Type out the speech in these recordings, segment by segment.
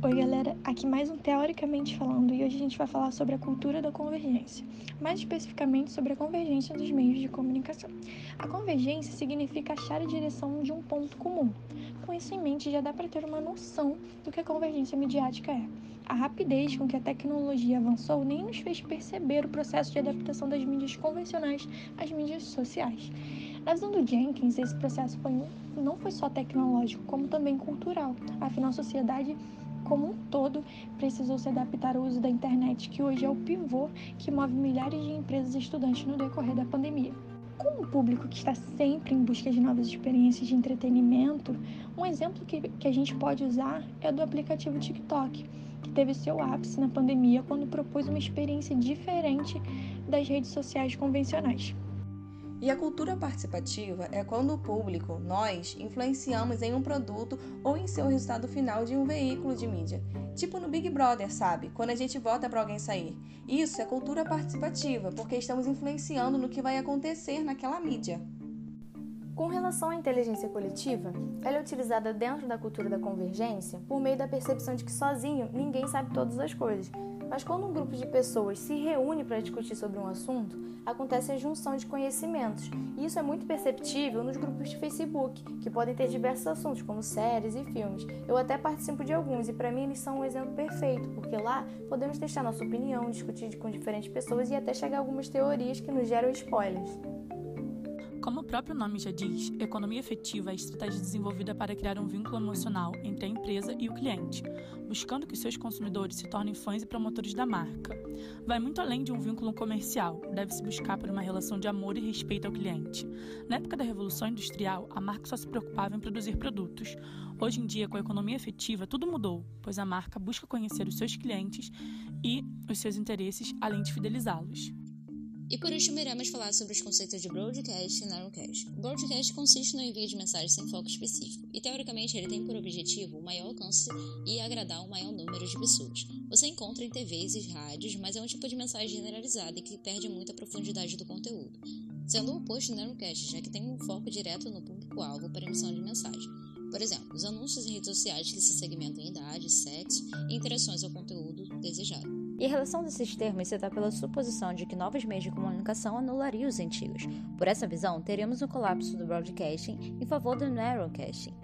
Oi, galera, aqui mais um Teoricamente Falando e hoje a gente vai falar sobre a cultura da convergência, mais especificamente sobre a convergência dos meios de comunicação. A convergência significa achar a direção de um ponto comum. Com isso em mente, já dá para ter uma noção do que a convergência midiática é. A rapidez com que a tecnologia avançou nem nos fez perceber o processo de adaptação das mídias convencionais às mídias sociais. Na visão do Jenkins, esse processo foi, não foi só tecnológico, como também cultural. Afinal, a sociedade como um todo precisou se adaptar ao uso da internet, que hoje é o pivô que move milhares de empresas e estudantes no decorrer da pandemia. Como um público que está sempre em busca de novas experiências de entretenimento, um exemplo que, que a gente pode usar é do aplicativo TikTok, que teve seu ápice na pandemia quando propôs uma experiência diferente das redes sociais convencionais. E a cultura participativa é quando o público, nós, influenciamos em um produto ou em seu resultado final de um veículo de mídia. Tipo no Big Brother, sabe? Quando a gente vota para alguém sair. Isso é cultura participativa, porque estamos influenciando no que vai acontecer naquela mídia. Com relação à inteligência coletiva, ela é utilizada dentro da cultura da convergência por meio da percepção de que sozinho ninguém sabe todas as coisas. Mas quando um grupo de pessoas se reúne para discutir sobre um assunto, acontece a junção de conhecimentos. E isso é muito perceptível nos grupos de Facebook, que podem ter diversos assuntos, como séries e filmes. Eu até participo de alguns e para mim eles são um exemplo perfeito, porque lá podemos testar nossa opinião, discutir com diferentes pessoas e até chegar a algumas teorias que nos geram spoilers. Como o próprio nome já diz, economia efetiva é a estratégia desenvolvida para criar um vínculo emocional entre a empresa e o cliente, buscando que seus consumidores se tornem fãs e promotores da marca. Vai muito além de um vínculo comercial, deve-se buscar por uma relação de amor e respeito ao cliente. Na época da Revolução Industrial, a marca só se preocupava em produzir produtos. Hoje em dia, com a economia efetiva, tudo mudou, pois a marca busca conhecer os seus clientes e os seus interesses, além de fidelizá-los. E por último, iremos falar sobre os conceitos de broadcast e narrowcast. O broadcast consiste no envio de mensagens sem foco específico, e teoricamente ele tem por objetivo o maior alcance e agradar um maior número de pessoas. Você encontra em TVs e rádios, mas é um tipo de mensagem generalizada e que perde muito a profundidade do conteúdo, sendo o oposto do narrowcast, já que tem um foco direto no público-alvo para emissão de mensagem. Por exemplo, os anúncios em redes sociais que se segmentam em idade, sexo e interações ao conteúdo desejado. E a relação termos se dá pela suposição de que novos meios de comunicação anulariam os antigos. Por essa visão, teremos um colapso do broadcasting em favor do narrowcasting.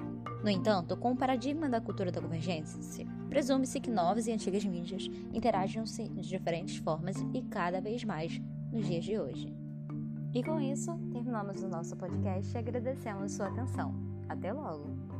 No entanto, com o paradigma da cultura da convergência, presume-se que novas e antigas mídias interagem-se de diferentes formas e cada vez mais nos dias de hoje. E com isso, terminamos o nosso podcast e agradecemos sua atenção. Até logo!